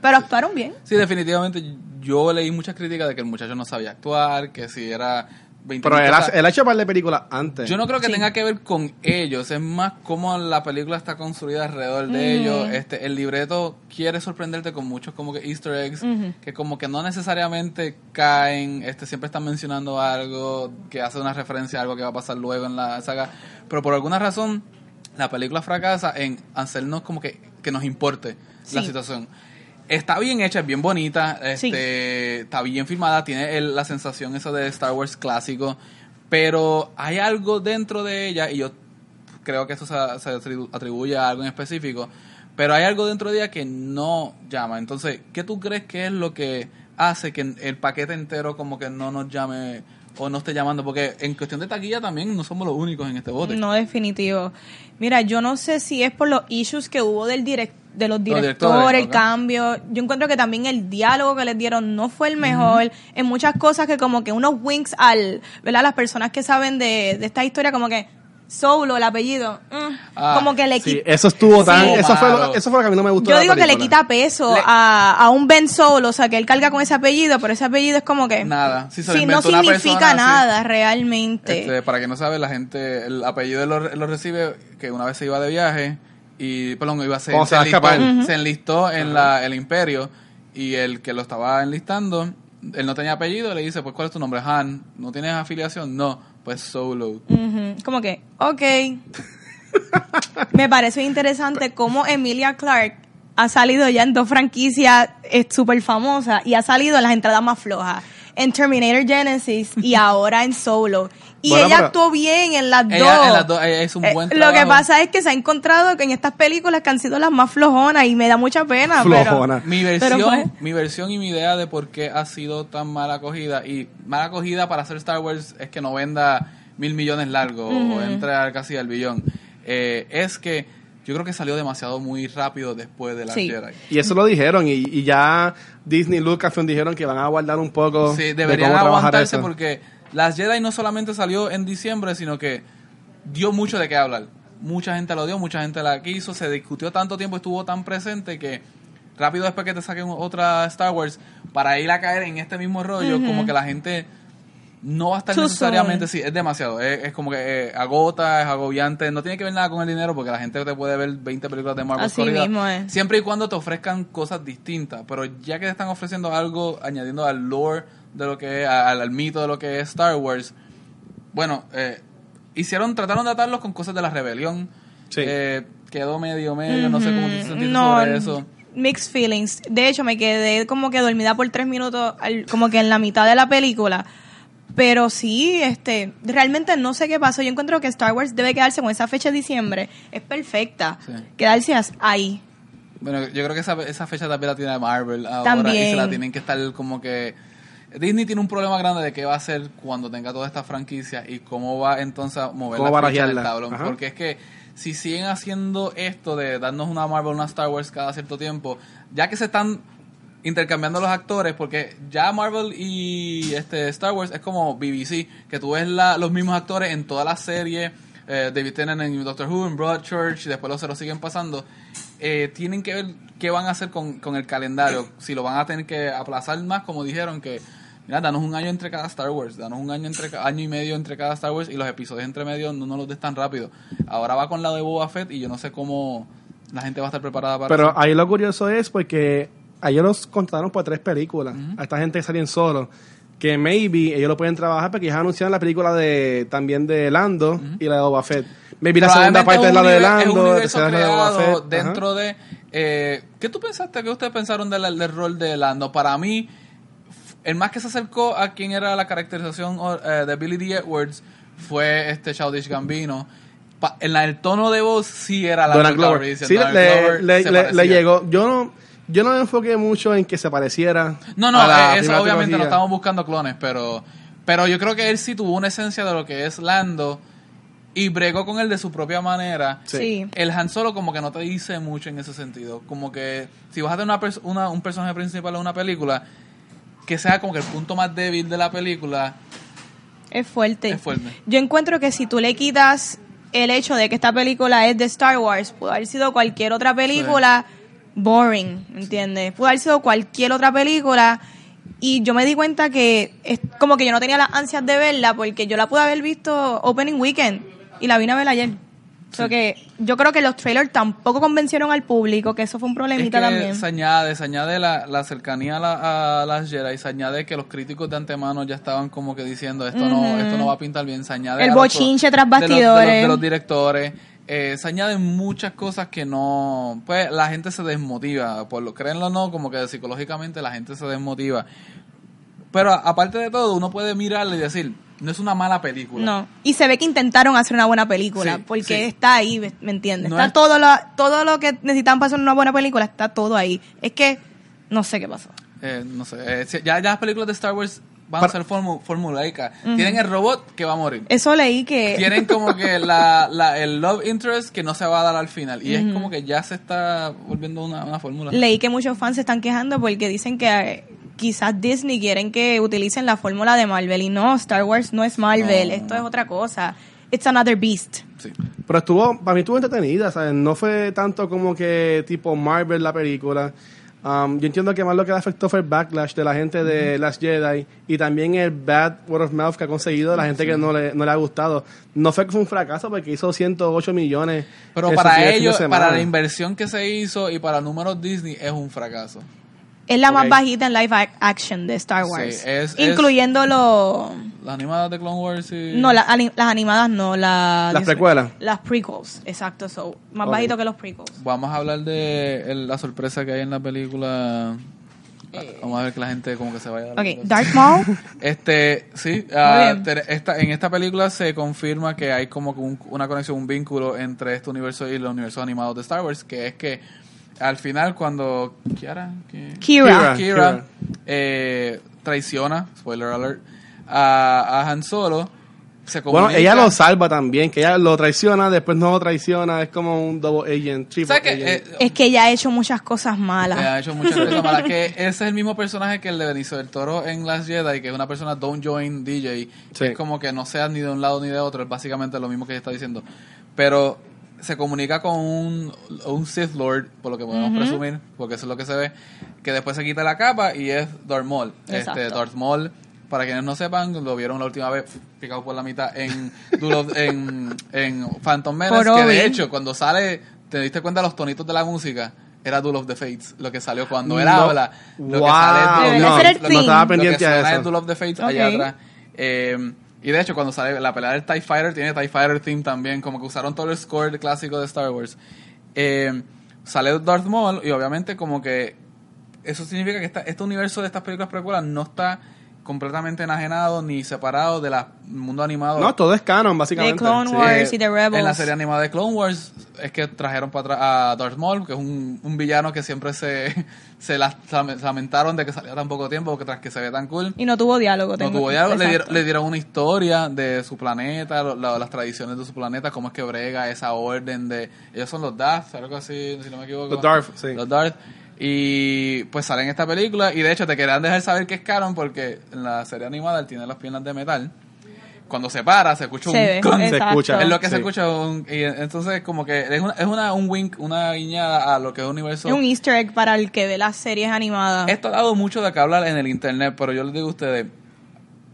pero actuaron bien. Sí, definitivamente yo leí muchas críticas de que el muchacho no sabía actuar, que si era 20 Pero él, él ha hecho un par de películas antes. Yo no creo que Sí. tenga que ver con ellos, es más cómo la película está construida alrededor de ellos. Este, el libreto quiere sorprenderte con muchos como que Easter eggs que como que no necesariamente caen, este siempre están mencionando algo que hace una referencia a algo que va a pasar luego en la saga, pero por alguna razón la película fracasa en hacernos como que, que nos importe la Sí. situación. Está bien hecha, es bien bonita, Sí. este, está bien filmada, tiene el- la sensación esa de Star Wars clásico, pero hay algo dentro de ella, y yo creo que eso se, se atribu- atribuye a algo en específico, pero hay algo dentro de ella que no llama. Entonces, ¿qué tú crees que es lo que hace que el paquete entero como que no nos llame o no esté llamando? Porque en cuestión de taquilla también no somos los únicos en este bote. No, definitivo. Mira, yo no sé si es por los issues que hubo del direct, de los directores, directores, el cambio. Yo encuentro que también el diálogo que les dieron no fue el mejor. En muchas cosas que como que unos winks al, ¿verdad? Las personas que saben de, de esta historia como que Solo, el apellido, mm, Ah, como que le Sí, quita... eso estuvo tan. Sí. Eso, fue lo, eso fue lo que a mí no me gustó. Yo digo que le quita peso Le- a, a un Ben Solo, o sea, que él carga con ese apellido, pero ese apellido es como que... Nada. Si se sí, no significa persona, sí. nada realmente. Este, para que no sabe, la gente, el apellido lo, lo recibe que una vez se iba de viaje y, perdón, iba a ser, ¿Cómo se enlistó, escapar? se enlistó en la, el imperio y el que lo estaba enlistando, él no tenía apellido, le dice, pues, ¿cuál es tu nombre? Han, ¿no tienes afiliación? No, pues Solo. Ujú, Como que, ok. Me parece interesante cómo Emilia Clark ha salido ya en dos franquicias súper famosas y ha salido en las entradas más flojas. En Terminator Genesis y (laughs) ahora en Solo. Y Bueno, ella actuó bien en las Ella dos. en las dos, ella hizo un Eh, buen Lo que pasa es que se ha encontrado que en estas películas que han sido las más flojonas y me da mucha pena. Flojona. Mi Pero versión, pues- mi versión y mi idea de por qué ha sido tan mala acogida y mala acogida para hacer Star Wars es que no venda mil millones largos o entre casi al billón. Eh, es que yo creo que salió demasiado muy rápido después de la Sí. Jedi. Y eso lo dijeron y, y ya Disney y Lucasfilm dijeron que van a guardar un poco Sí, de deberían cómo aguantarse eso. porque las Jedi no solamente salió en diciembre, sino que dio mucho de qué hablar. Mucha gente lo dio, mucha gente la quiso, se discutió tanto tiempo, estuvo tan presente que rápido después que te saquen otra Star Wars, para ir a caer en este mismo rollo, como que la gente no va a estar Too necesariamente, soon. sí, es demasiado, es, es como que eh, agota, es agobiante, no tiene que ver nada con el dinero porque la gente te puede ver 20 películas de Marvel Así mismo es. siempre y cuando te ofrezcan cosas distintas, pero ya que te están ofreciendo algo, añadiendo al lore de lo que es, al, al mito de lo que es Star Wars, bueno, eh, hicieron, trataron de atarlos con cosas de la rebelión, Sí. eh, quedó medio medio, no sé cómo te sentiste no, sobre eso. Mixed feelings. De hecho, me quedé como que dormida por tres minutos, al- como que en la mitad de la película. Pero sí, este, realmente no sé qué pasó. Yo encuentro que Star Wars debe quedarse con esa fecha de diciembre. Es perfecta. Sí. Quedarse ahí. Bueno, yo creo que esa, esa fecha también la tiene Marvel ahora y También. se la tienen que estar como que... Disney tiene un problema grande de qué va a hacer cuando tenga toda esta franquicia y cómo va entonces a mover Cómo la ficha del tablón. Ajá. Porque es que si siguen haciendo esto de darnos una Marvel, una Star Wars cada cierto tiempo, ya que se están intercambiando los actores, porque ya Marvel y este Star Wars es como BBC, que tú ves la- los mismos actores en todas las series, eh, David Tennant en Doctor Who, en Broadchurch, y después los se lo siguen pasando, eh, tienen que ver qué van a hacer con, con el calendario, si lo van a tener que aplazar más, como dijeron que, mira, danos un año entre cada Star Wars, danos un año entre año y medio entre cada Star Wars y los episodios entre medio no nos los des tan rápido. Ahora va con la de Boba Fett y yo no sé cómo la gente va a estar preparada para Pero eso. ahí lo curioso es porque ellos los contrataron por tres películas. A esta gente que salían solo. Que maybe ellos lo pueden trabajar porque ya anunciaron la película de también de Lando y la de Boba Fett. Maybe la segunda parte es la de Lando, la universo tercera es la de Boba creado Fett. dentro de... Eh, ¿Qué tú pensaste? ¿Qué ustedes pensaron del, del rol de Lando? Para mí, el más que se acercó a quien era la caracterización eh, de Billy D. Edwards fue este Childish Gambino. Pa- en la, el tono de voz sí era la Donald Glover. Sí, le, le- le- le llegó. Yo no, yo no me enfoqué mucho en que se pareciera. No, no, a la eh, eso obviamente no trilogía. estamos buscando clones, pero, pero yo creo que él sí tuvo una esencia de lo que es Lando y bregó con él de su propia manera. Sí. El Han Solo como que no te dice mucho en ese sentido. Como que si vas a tener una, pers- una- un personaje principal en una película, que sea como que el punto más débil de la película, Es fuerte. es fuerte. Yo encuentro que si tú le quitas el hecho de que esta película es de Star Wars, pudo haber sido cualquier otra película boring, ¿entiendes? Pudo haber sido cualquier otra película y yo me di cuenta que es como que yo no tenía las ansias de verla porque yo la pude haber visto opening weekend y la vine a ver ayer. O sea que yo creo que los trailers tampoco convencieron al público, que eso fue un Es problemita que también. se añade, se añade la, la cercanía a, la- a las Jedi, se añade que los críticos de antemano ya estaban como que diciendo esto no, esto no va a pintar bien, se añade El los- bochinche tras de los- de los- bastidores. de los directores, eh, se añaden muchas cosas que no, pues la gente se desmotiva, por lo créanlo o no, como que psicológicamente la gente se desmotiva. Pero aparte de todo, uno puede mirarle y decir, no es una mala película. No, y se ve que intentaron hacer una buena película, Sí, porque sí. está ahí, ¿me entiendes? No está es- todo lo, todo lo que necesitaban para hacer una buena película, está todo ahí. Es que no sé qué pasó. Eh, no sé, eh, ya las películas de Star Wars van Para- a ser formu- formulaicas. Tienen el robot que va a morir. Eso leí que... (laughs) tienen como que la, la- el love interest que no se va a dar al final. Y es como que ya se está volviendo una, una fórmula. Leí que muchos fans se están quejando porque dicen que eh, quizás Disney quieren que utilicen la fórmula de Marvel y no, Star Wars no es Marvel, No. esto es otra cosa. It's another beast. Sí. Pero estuvo, para mí estuvo entretenida, ¿sabes? No fue tanto como que tipo Marvel la película. Um, yo entiendo que más lo que le afectó fue el backlash de la gente de las Jedi y también el bad word of mouth que ha conseguido de la gente que no le, no le ha gustado. No fue que fue un fracaso porque hizo 108 millones. Pero para ellos, para la inversión que se hizo y para números Disney es un fracaso. Es la más bajita en live ac- action de Star Sí, Wars. es- incluyendo los... Las animadas de Clone Wars y... No, la- las animadas no, la- Las precuelas. Las prequels, exacto, so, más Ok. bajito que los prequels. Vamos a hablar de el- la sorpresa que hay en la película Vamos a ver que la gente como que se vaya. Ok, Darth Maul. (laughs) Este, sí, te- esta, en esta película se confirma que hay como que un- una conexión, un vínculo entre este universo y los universos animados de Star Wars, que es que al final cuando Kiara, ¿Qué? Kira. Kira. Kira, eh, traiciona, spoiler alert, a, a Han Solo, se Bueno, ella lo salva también, que ella lo traiciona, después no lo traiciona, es como un double agent, triple agent. Eh, Es que ella ha hecho muchas cosas malas. ha hecho muchas cosas (laughs) malas. Que ese es el mismo personaje que el de Benicio del Toro en Last Jedi, que es una persona don't join DJ. que Sí. Es como que no seas ni de un lado ni de otro. Es básicamente lo mismo que ella está diciendo. Pero se comunica con un, un Sith Lord, por lo que podemos presumir, porque eso es lo que se ve, que después se quita la capa y es Darth Maul. Exacto. Este, Darth Maul, para quienes no sepan, lo vieron la última vez picado por la mitad en, (laughs) en, en Phantom Menace, Por que Obi. de hecho cuando sale, te diste cuenta los tonitos de la música, era Duel of the Fates, lo que salió cuando él No. habla. Lo Wow, que sale es Duel lo que- theme. estaba a eso. es Duel of the Fates Ok. allá atrás. Eh, y de hecho, cuando sale la pelea del TIE Fighter, tiene TIE Fighter theme también, como que usaron todo el score clásico de Star Wars. Eh, sale Darth Maul y obviamente como que eso significa que esta- este universo de estas películas precuelas no está completamente enajenado ni separado del mundo animado. No, todo es canon, básicamente. De Clone Sí. Wars. y de Rebels. En la serie animada de Clone Wars es que trajeron para atrás a Darth Maul, que es un, un villano que siempre se, (laughs) se las- se lamentaron de que saliera tan poco tiempo, porque tras que se ve tan cool. Y no tuvo diálogo. No tuvo diálogo, le, dieron, Exacto. le dieron una historia de su planeta, lo- la- las tradiciones de su planeta, cómo es que brega esa orden de... Ellos son los Darth, algo así, si no me equivoco. Los Darth, sí. Los Darth. Y pues sale en esta película y de hecho te querían dejar saber que es canon porque en la serie animada él tiene las piernas de metal. Cuando se para se escucha Se un ve, clon. Se escucha. Es lo que se Sí. escucha un- y entonces como que es una, es una un wink, una guiñada a lo que es un universo. Es un easter egg para el que ve las series animadas. Esto ha dado mucho de qué hablar en el internet, pero yo les digo a ustedes,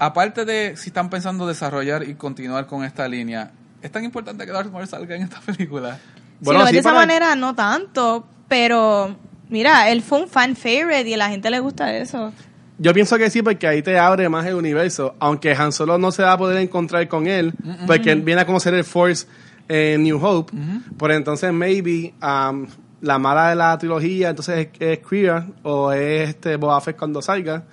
aparte de si están pensando desarrollar y continuar con esta línea, ¿es tan importante que Darth Maul salga en esta película? Bueno, si lo ves sí, de esa para- manera, no tanto. Pero, mira, él fue un fan favorite y a la gente le gusta eso. Yo pienso que sí, porque ahí te abre más el universo. Aunque Han Solo no se va a poder encontrar con él, porque él viene a conocer el Force en New Hope. Por entonces, maybe, um, la mala de la trilogía, entonces es, es Queer o es este Boba Fett cuando salga.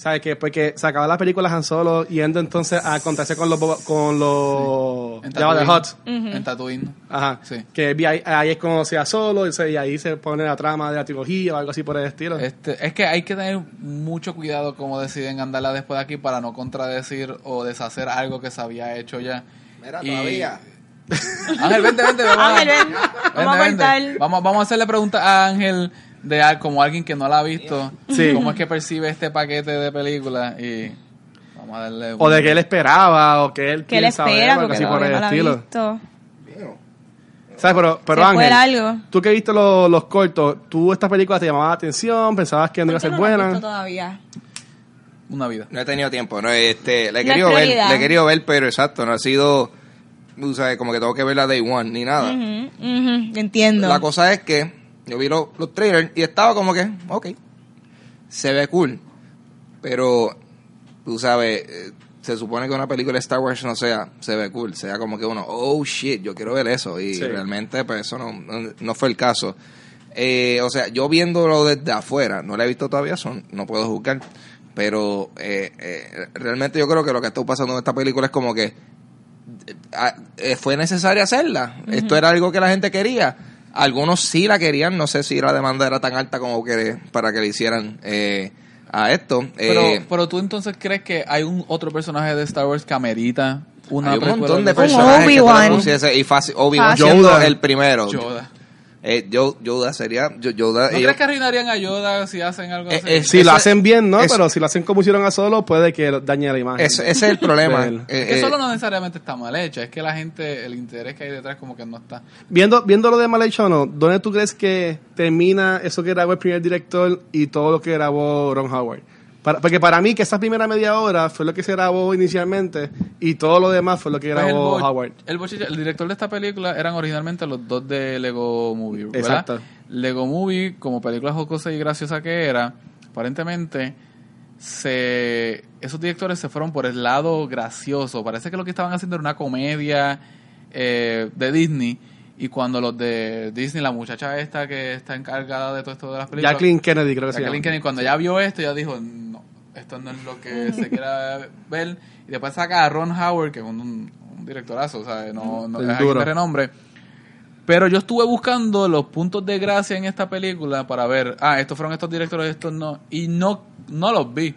¿Sabes qué? Porque se acaba la película Han Solo yendo entonces a encontrarse con los con los En Jabba the Tatooine. Hutt. En Tatooine. Ajá. Sí. Que ahí, ahí es cuando se solo y, se- y ahí se pone la trama de la trilogía o algo así por el estilo. Este, es que hay que tener mucho cuidado cómo deciden andarla después de aquí para no contradecir o deshacer algo que se había hecho ya. Mira, Y- todavía. Ángel, vente, vente. Vamos, Ángel, ven. Vamos a vente. cortar. Vamos, vamos a hacerle preguntas a Ángel de al- como alguien que no la ha visto. Sí. ¿Cómo es que percibe este paquete de películas? Y vamos a darle... O de que él esperaba, o que él Que él quiere saber, espera algo porque así por el no la estilo. visto. ¿Sabes? Pero, pero Ángel, largo. tú que viste los, los cortos, ¿tú esta película te llamaba la atención? ¿Pensabas que no iba a ser ¿Por qué no la buena? visto todavía? Una vida. No he tenido tiempo, no, este, le he querido ver, le he querido ver, pero exacto, no ha sido, tú sabes, como que tengo que ver la day one, ni nada. Ujú, ujú, Entiendo. La cosa es que yo vi los, los trailers y estaba como que, ok, se ve cool, pero tú sabes, eh, se supone que una película de Star Wars no sea, se ve cool, sea como que uno, oh shit, yo quiero ver eso, y Sí. realmente pues eso no, no, no fue el caso. Eh, o sea, yo viéndolo desde afuera, no la he visto todavía, son, no puedo juzgar, pero eh, eh, realmente yo creo que lo que está pasando en esta película es como que ah, eh, fue necesario hacerla. Esto era algo que la gente quería. Algunos sí la querían, no sé si la demanda era tan alta como que para que le hicieran eh, a esto. Pero, Eh, pero tú entonces crees que hay un otro personaje de Star Wars que amerita una hay un montón de personajes que y fácil, Obi-Wan siendo el primero. Yoda. Eh, Yo- Yoda sería Yo- Yoda. ¿No y crees que arruinarían a Yoda si hacen algo Eh, así? eh, Si lo hacen bien, ¿no? eso- Pero si lo hacen como hicieron a Solo, puede que dañe la imagen. ese, ese es el problema. (laughs) Eh, que eh, solo no necesariamente está mal hecha, es que la gente, el interés que hay detrás como que no está. Viendo, viendo lo de mal hecho o no, ¿dónde tú crees que termina eso que grabó el primer director y todo lo que grabó Ron Howard? Para- porque para mí que esa primera media hora fue lo que se grabó inicialmente y todo lo demás fue lo que Pues el, grabó bo- Howard. el bochiche- el director de esta película eran originalmente los dos de Lego Movie, ¿verdad? Exacto. Lego Movie, como película jocosa y graciosa que era, aparentemente se esos directores se fueron por el lado gracioso. Parece que lo que estaban haciendo era una comedia eh, de Disney Y cuando los de Disney, la muchacha esta que está encargada de todo esto de las películas, Jacqueline Kennedy, creo que se Jacqueline llama. Kennedy, cuando ya vio esto, ya dijo, no, esto no es lo que (laughs) se quiera ver. Y después saca a Ron Howard, que es un, directorazo, o sea, no, no es de renombre. Pero yo estuve buscando los puntos de gracia en esta película para ver, ah, estos fueron estos directores, estos no. Y no, no los vi.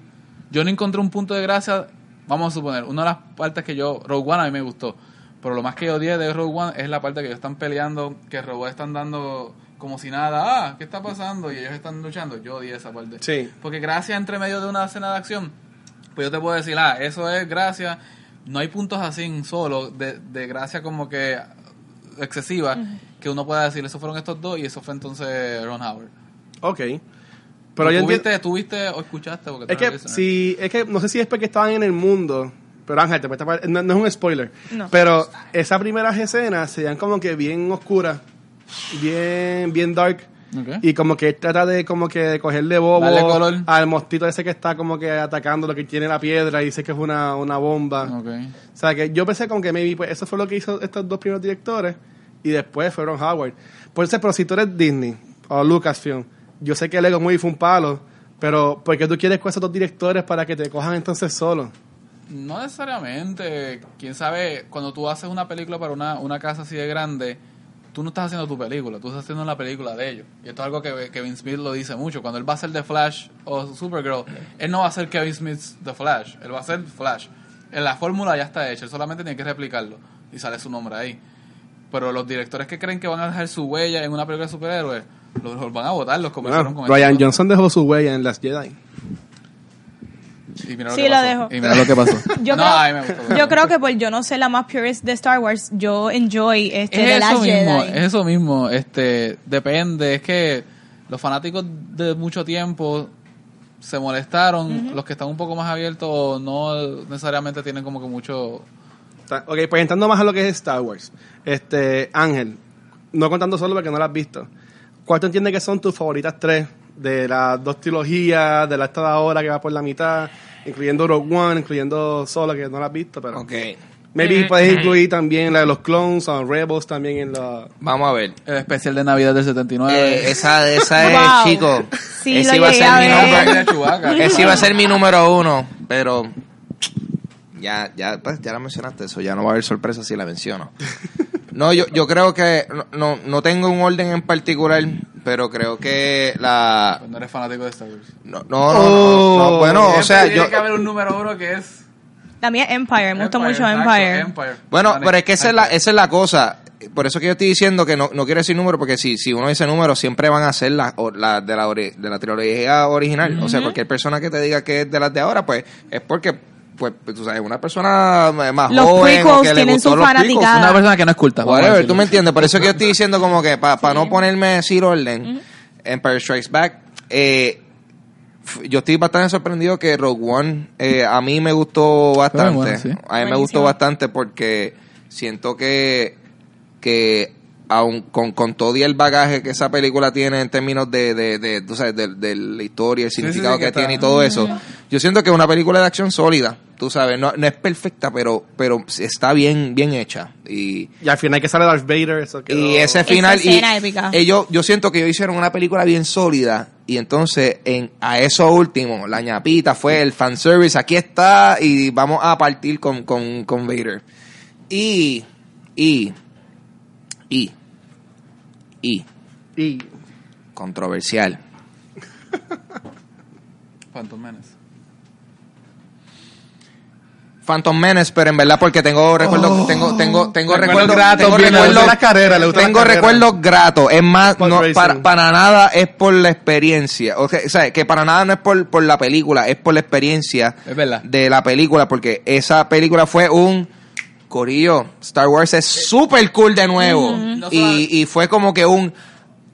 Yo no encontré un punto de gracia, vamos a suponer, una de las partes que yo, Rogue One a mí me gustó. Pero lo más que odié de Rogue One es la parte que ellos están peleando, que robots están dando como si nada, ah, ¿qué está pasando? Y ellos están luchando. Yo odié esa parte. Sí. Porque gracias entre medio de una escena de acción, pues yo te puedo decir, ah, eso es gracia. No hay puntos así solo de, de gracia como que excesiva que uno pueda decir, esos fueron estos dos y eso fue entonces Ron Howard. Ok. Pero yo ¿Tú, viste, tú viste o escuchaste? Porque Es que, si, es que no sé si es porque estaban en el mundo, pero Ángel, te puedes tapar- no, no es un spoiler, No. pero esas primeras escenas se veían como que bien oscuras, bien, bien dark, y como que él trata de como que de cogerle bobo al mostito ese que está como que atacando lo que tiene la piedra y dice que es una, una bomba. O sea, que yo pensé como que maybe pues eso fue lo que hizo estos dos primeros directores y después fueron Howard. Por eso, pero si tú eres Disney o Lucasfilm, yo sé que Lego Movie fue un palo, pero ¿por qué tú quieres con esos dos directores para que te cojan entonces solo? No necesariamente. Quién sabe, cuando tú haces una película para una, una casa así de grande, tú no estás haciendo tu película, tú estás haciendo la película de ellos. Y esto es algo que Kevin Smith lo dice mucho. Cuando él va a hacer The Flash o Supergirl, él no va a ser Kevin Smith The Flash, él va a ser Flash. En la fórmula ya está hecha, él solamente tiene que replicarlo y sale su nombre ahí. Pero los directores que creen que van a dejar su huella en una película de superhéroes, los, los van a votar, los comenzaron Bueno, con Ryan. Johnson dejó su huella en Las Jedi. Y mira Sí, que lo pasó. dejo. Y mira lo que pasó. (laughs) Yo, no, creo, a mí me gustó. yo creo que pues yo no sé la más purist de Star Wars. Yo enjoy este de es la eso mismo, Jedi. es eso mismo, este, depende, es que los fanáticos de mucho tiempo se molestaron, los que están un poco más abiertos no necesariamente tienen como que mucho Ok, pues entrando más a lo que es Star Wars. Este, Ángel, no contando solo porque no la has visto. ¿Cuál tú entiendes que son tus favoritas tres de las dos trilogías, de la esta de ahora que va por la mitad, incluyendo Rogue One, incluyendo Solo que no la has visto, pero Ok, maybe puedes incluir también la de los clones o Rebels también en la vamos a ver. el especial de Navidad del 79. Eh, esa esa es, Wow. chico. Sí, ese iba a ser a mi número. Ese iba a ser mi número uno, pero ya, ya, pues, ya la mencionaste, eso ya no va a haber sorpresa si la menciono. No, yo, yo creo que no, no, no tengo un orden en particular, pero creo que la Pues no eres fanático de Star Wars. no, no, no, no, no, bueno, o sea, Tiene yo que haber un número uno que es También Empire, me gusta mucho Empire. Bueno, pero es que esa es la, esa es la cosa. Por eso que yo estoy diciendo que no, no quiero decir número, porque si, si uno dice número, siempre van a ser las o- las de, la ori- de la trilogía original. O sea, cualquier persona que te diga que es de las de ahora, pues es porque, pues, tú sabes, una persona más Los joven o que le tienen gustó su los prequels. una persona que no es culta. Whatever, tú me entiendes. Por eso que yo estoy diciendo como que para no ponerme a decir orden, Empire Strikes Back, eh, yo estoy bastante sorprendido que Rogue One eh, a mí me gustó bastante. bueno, sí. A mí me gustó bastante porque siento que que aun con, con todo y el bagaje que esa película tiene en términos de, de, de, tú sabes, de, de la historia, el sí, significado sí, que, tiene y todo eso, yo siento que es una película de acción sólida, tú sabes, no, no es perfecta, pero pero está bien bien hecha. Y y al final que sale Darth Vader, eso quedó- y ese final y escena épica. ellos yo siento que ellos hicieron una película bien sólida y entonces en a eso último la ñapita fue el fanservice aquí está y vamos a partir con con, con Vader. Y y y y y controversial. (laughs) Phantom Menace. Phantom Menace, pero en verdad porque tengo recuerdos, tengo, tengo, tengo Recuerdos gratos, tengo recuerdos, le tengo recuerdos gratos. Es más, no, para, para nada es por la experiencia. O sea, o sea, que para nada no es por, por la película, es por la experiencia de la película, porque esa película fue un corillo. Star Wars es súper cool de nuevo. Y, y fue como que un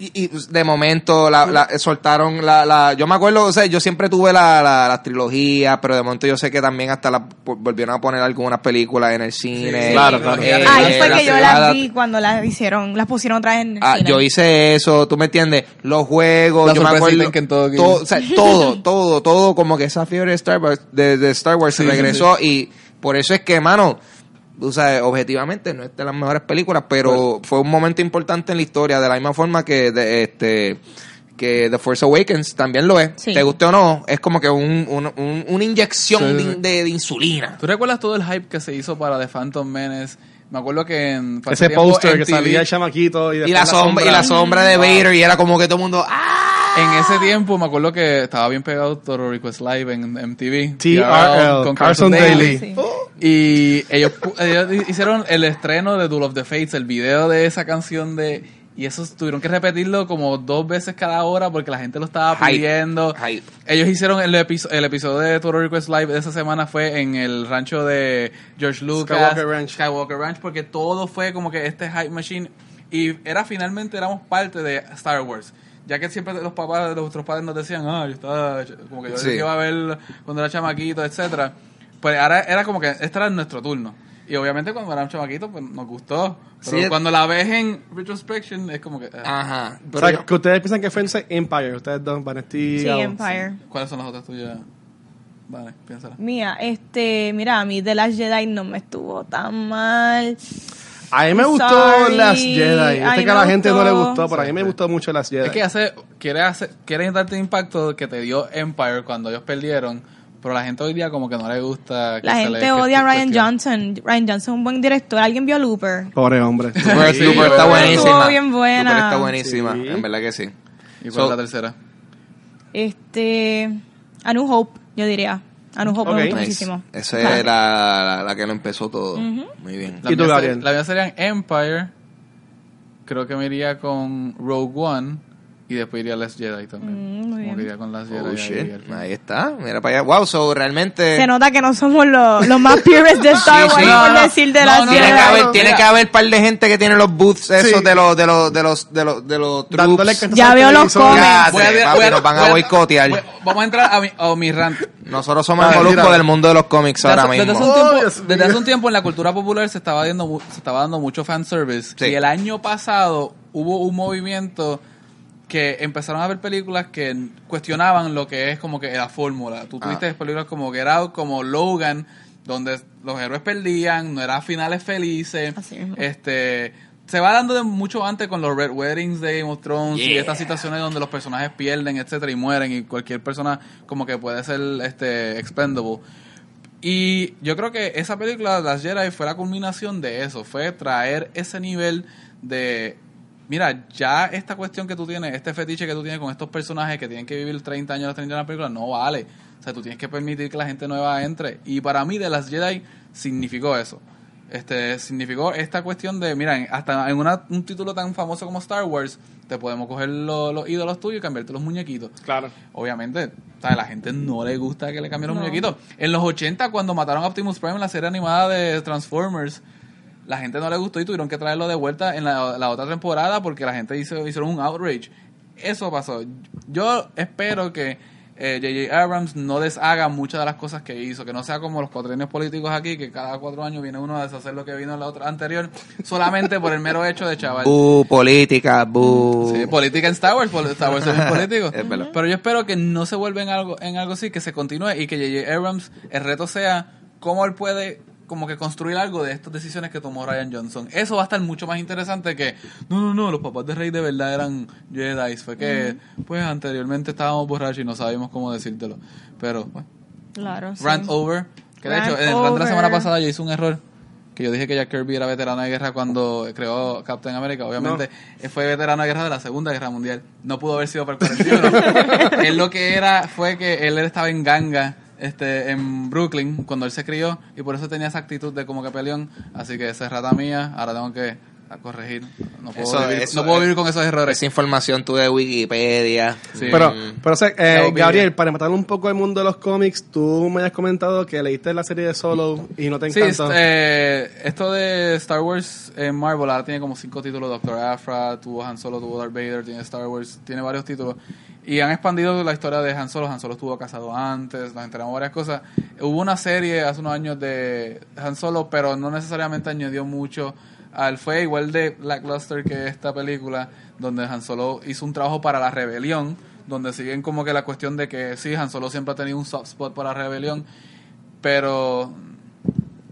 y, y de momento la, la- soltaron la, la yo me acuerdo o sea yo siempre tuve la, la, la trilogía pero de momento yo sé que también hasta la volvieron a poner algunas películas en el cine Sí, claro, claro. Eh, Ahí fue que yo las vi cuando las hicieron, las pusieron otra vez en el Ah, cine. yo hice eso, tú me entiendes, los juegos, La yo me acuerdo, en todo, o sea, (laughs) todo, todo, todo, como que esa fiebre de Star Wars, de, de Star Wars Sí, se sí, regresó y por eso es que, mano, o sea, objetivamente no es de las mejores películas, pero fue un momento importante en la historia, de la misma forma que de, este que The Force Awakens también lo es. Sí. Te guste o no, es como que un, un- un- una inyección Sí, de, sí. de- de insulina. ¿Tú recuerdas todo el hype que se hizo para The Phantom Menace? Me acuerdo que en Ese póster que salía el chamaquito y, Y después la sombra, y la sombra de Vader, y era como que todo el mundo, ¡ah! En ese tiempo me acuerdo que estaba bien pegado Toro Request Live en MTV. TRL, con Carson Daly. Sí. Y ellos, ellos hicieron el estreno de Duel of the Fates, el video de esa canción de... Y eso tuvieron que repetirlo como dos veces cada hora porque la gente lo estaba Hype. pidiendo. Hype. Ellos hicieron el, episo- el episodio de Toro Request Live de esa semana fue en el rancho de George Lucas. Skywalker Ranch. Skywalker Ranch, porque todo fue como que este hype machine. Y era finalmente éramos parte de Star Wars. Ya que siempre los papás, los otros padres nos decían, ah, yo estaba, como que yo Sí. iba a ver cuando era chamaquito, etcétera Pues ahora era como que este era nuestro turno. Y obviamente cuando era un chamaquito, pues nos gustó. Pero Sí. cuando la ves en retrospection, es como que. ah, Ajá. O Pero sea, yo- que ustedes piensan que fue en Empire, ustedes dos, Vanetti. Sí. Empire. ¿Cuáles son las otras tuyas? Vale, piénsala. Mía, este, mira, a mí The Last Jedi no me estuvo tan mal. A mí me gustó Sorry. las Jedi. Yo sé que a la gente no le gustó. pero a mí me gustó mucho las Jedi. Es que hace, quiere hacer, quiere darte impacto que te dio Empire cuando ellos perdieron, pero la gente hoy día como que no le gusta. que La se gente le- odia a Ryan. Johnson. Ryan Johnson es un buen director. ¿Alguien vio Looper? Pobre hombre. (laughs) Sí, Super está estuvo buenísima. bien buena. Super está buenísima, Sí. en verdad que sí. ¿Y cuál So- es la tercera? Este, A New Hope, yo diría. A New Hope Ok. me gustó Nice. muchísimo. Esa Claro. es la, la, la que lo empezó todo. Muy bien. La ¿Y tú, mía Gabriel? La mía serían Empire, creo que me iría con Rogue One y después iría Last Jedi también. Mm, muy Como bien. que iría con Last Jedi. Oh, ahí shit. al final. Ahí está. Mira para allá. Wow, so realmente... Se nota que no somos los, los más pures de Star Sí, Wars sí. por No, no. decir de No, las no, Tiene que haber, tiene que haber par de gente que tiene los booths esos Sí. de los de los de los de los de los troops. Ya veo los comments. Ya, Voy a- papi, voy a- nos van a voy a- boicotear. voy- Vamos a entrar a mi, a mi rant. Nosotros somos el molusco mira. del mundo de los cómics ahora Desde, desde hace mismo. un tiempo, Dios desde hace un tiempo en la cultura popular se estaba dando, mu- se estaba dando mucho fanservice. Sí. Y el año pasado hubo un movimiento que empezaron a ver películas que cuestionaban lo que es como que la fórmula. Tú Ah. tuviste películas como Get Out, como Logan, donde los héroes perdían, no eran finales felices. Así. Este se va dando de mucho antes con los Red Weddings de Game of Thrones y estas situaciones donde los personajes pierden, etcétera, y mueren y cualquier persona como que puede ser este expendable. Y yo creo que esa película, Las Jedi, fue la culminación de eso. Fue traer ese nivel de. Mira, ya esta cuestión que tú tienes, este fetiche que tú tienes con estos personajes que tienen que vivir 30 años, 30 años en la película, no vale. O sea, tú tienes que permitir que la gente nueva entre. Y para mí, de las Jedi significó eso. Este, significó esta cuestión de, mira, hasta en una- un título tan famoso como Star Wars, te podemos coger lo- los ídolos tuyos y cambiarte los muñequitos. Claro. Obviamente, a la gente no le gusta que le cambien los No. muñequitos. En los 80, cuando mataron a Optimus Prime en la serie animada de Transformers, la gente no le gustó y tuvieron que traerlo de vuelta en la, la otra temporada porque la gente hizo, hicieron un outrage. Eso pasó. Yo espero que eh, J.J. Abrams no deshaga muchas de las cosas que hizo, que no sea como los cuatrienios políticos aquí, que cada cuatro años viene uno a deshacer lo que vino en la otra anterior, solamente por el mero hecho de chaval. Bu, política, bu. Sí, política en Star Wars, Star Wars es político. (laughs) Es. Pero yo espero que no se vuelva en algo, en algo así, que se continúe y que J.J. Abrams, el reto sea cómo él puede como que construir algo de estas decisiones que tomó Ryan Johnson. Eso va a estar mucho más interesante que, no, no, no, los papás de Rey de verdad eran Jedi. Fue que, pues anteriormente estábamos borrachos y no sabíamos cómo decírtelo. Pero, bueno, Claro, sí. Rant Over. Que de Rant hecho, en el rant de la semana pasada yo hice un error. Que yo dije que Jack Kirby era veterano de guerra cuando creó Captain America. Obviamente, él fue veterano de guerra de la Segunda Guerra Mundial. No pudo haber sido para el 41. (laughs) él lo que era fue que él estaba en ganga este, en Brooklyn cuando él se crió. Y por eso tenía esa actitud de como que peleón. Así que esa es rata mía. Ahora tengo que a corregir. No puedo, Eso- vivir, eso no puedo vivir con esos errores. Esa información tú de Wikipedia. Sí. Pero, Mm. pero o sea, eh, Gabriel, para matar un poco el mundo de los cómics, tú me has comentado que leíste la serie de Solo y no te Sí, encantó. eh, esto de Star Wars en Marvel ahora tiene como cinco títulos. Doctor Afra, tuvo Han Solo, tuvo Darth Vader, tiene Star Wars, tiene varios títulos. Y han expandido la historia de Han Solo. Han Solo estuvo casado antes, nos enteramos varias cosas. Hubo una serie hace unos años de Han Solo, pero no necesariamente añadió mucho al fue igual de lackluster que esta película, donde Han Solo hizo un trabajo para la rebelión, donde siguen como que la cuestión de que sí, Han Solo siempre ha tenido un soft spot para la rebelión, pero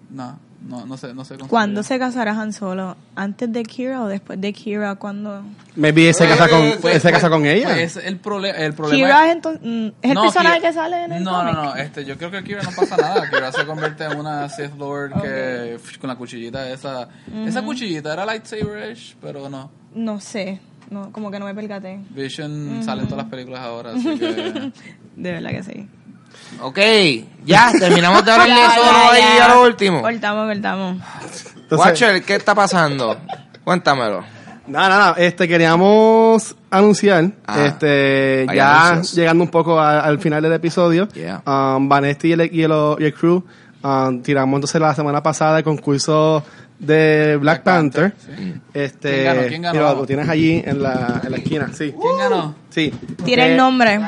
no, No, no sé, no sé. cómo ¿Cuándo se casará Han Solo? ¿Antes de Kira o después de Kira? ¿Cuándo? Maybe se casa con, Pues- se casa pues- con ella. pues es el, prole- el problema. Kira es, entonces, mm, es el No, personaje Kira- que sale en el No, cómic. no, no. Este, yo creo que Kira no pasa nada. Kira se convierte en una Sith Lord que f- con la cuchillita esa. Esa cuchillita era lightsaber-ish, pero no. No sé, no, como que no me percaté. Vision sale en todas las películas ahora, así que. (laughs) De verdad que sí. Ok, ya, terminamos de hablar de (laughs) Ya, ya, ya. a lo último. Cortamos, cortamos. Entonces, Watcher, ¿qué está pasando? Cuéntamelo. Nada, nada, este, queríamos anunciar, Ah, este, ya anuncios. llegando un poco a- al final del episodio, Yeah. um, Vanesti y el, y el- y el crew um, tiramos entonces la semana pasada el concurso de Black, Black Panther. Panther, Este, ¿Quién ganó? ¿Quién ganó? lo tienes allí en la, en la esquina, sí. ¿Quién ganó? Sí. Tira Eh, el nombre.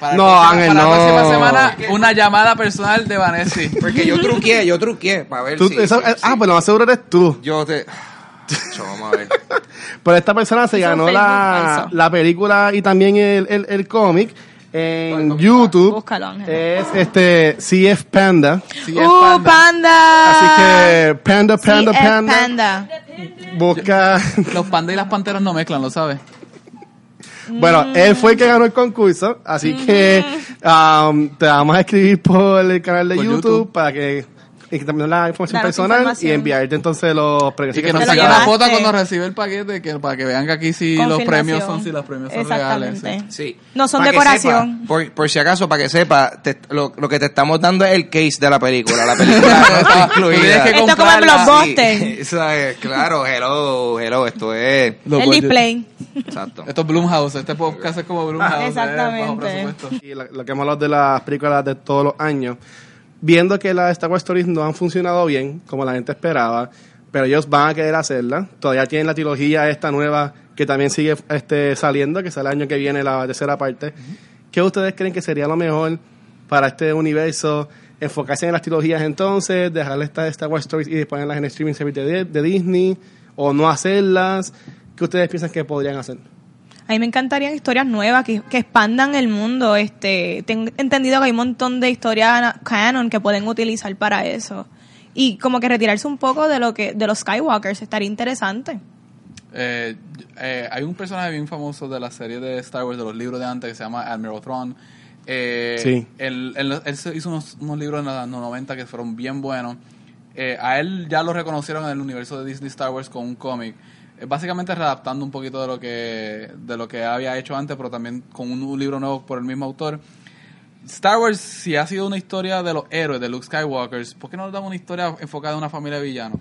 Para No, próxima- Ángel, para no. la próxima semana, una llamada personal de Vanessa. (laughs) Porque yo truqué, yo truqué, para ver tú- si... si- eh, ah, si- pues lo más seguro eres tú. Yo te... (sighs) Cho, vamos a ver. (laughs) Pero esta persona se un ganó Facebook la, falso. la película y también el, el, el cómic en. YouTube. Búscalo, Ángel. Es este CF Panda. ¡Uh, panda. panda! Así que Panda, Panda, Sí, es Panda. panda. Busca. (laughs) Los pandas y las panteras no mezclan, ¿lo sabes? Bueno, él fue el que ganó el concurso. Así que um, te vamos a escribir por el canal de YouTube. para que. Y que también la información Danos personal información. y enviarte entonces los premios. Y que nos saquen la foto cuando recibe el paquete, que para que vean que aquí sí los premios son, sí, los premios son reales. Exactamente. sí. Sí. No son Pa' decoración. sepa, por, por si acaso, para que sepa, te- lo, lo que te estamos dando es el case de la película. La película no está (laughs) incluida. que Esto es como en. Blockbuster. (laughs) Claro, hello, hello, esto es... El display. Exacto. Esto es Blumhouse, este podcast es como Blumhouse. eh, Exactamente. bajo presupuesto. y la- lo que hemos hablado de las películas de todos los años, viendo que las Star Wars Stories no han funcionado bien, como la gente esperaba, pero ellos van a querer hacerla. Todavía tienen la trilogía esta nueva que también sigue este, saliendo, que sale el año que viene la tercera parte. ¿Qué ustedes creen que sería lo mejor para este universo? Enfocarse en las trilogías entonces, dejarle estas Star Wars Stories y después en las en streaming service de, de Disney, o no hacerlas. ¿Qué ustedes piensan que podrían hacer? A mí me encantarían historias nuevas que, que expandan el mundo. Este, tengo entendido que hay un montón de historias canon que pueden utilizar para eso. Y como que retirarse un poco de lo que de los Skywalkers estaría interesante. Eh, eh, hay un personaje bien famoso de la serie de Star Wars, de los libros de antes, que se llama Admiral Thrawn. Eh, Sí. Él, él- él se hizo unos, unos libros en los 90 que fueron bien buenos. Eh, a él ya lo reconocieron en el universo de Disney Star Wars con un cómic. Básicamente readaptando un poquito de lo que de lo que había hecho antes, pero también con un, un libro nuevo por el mismo autor. Star Wars, si ha sido una historia de los héroes, de Luke Skywalker, ¿por qué no nos dan una historia enfocada en una familia de villanos?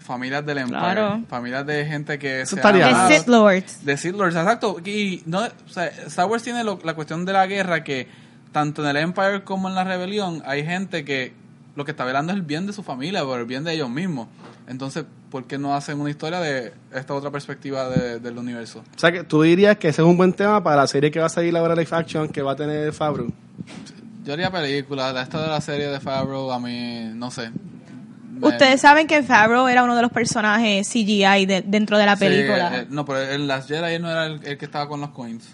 Familias del Empire, Claro. familias de gente que Eso se estaría han De. Sith Lords. De Sith Lords, exacto. Y no, o sea, Star Wars tiene lo- la cuestión de la guerra que tanto en el Empire como en la rebelión hay gente que lo que está velando es el bien de su familia, por el bien de ellos mismos. Entonces, ¿por qué no hacen una historia de esta otra perspectiva de- del universo? O sea, que tú dirías que ese es un buen tema para la serie que va a salir ahora live action que va a tener Favreau. Yo haría películas, esta de la serie de Favreau, a mí, no sé. Ustedes saben que Favreau era uno de los personajes CGI de- dentro de la Sí, película. eh, no, pero en las Jedi él no era el, el que estaba con los coins.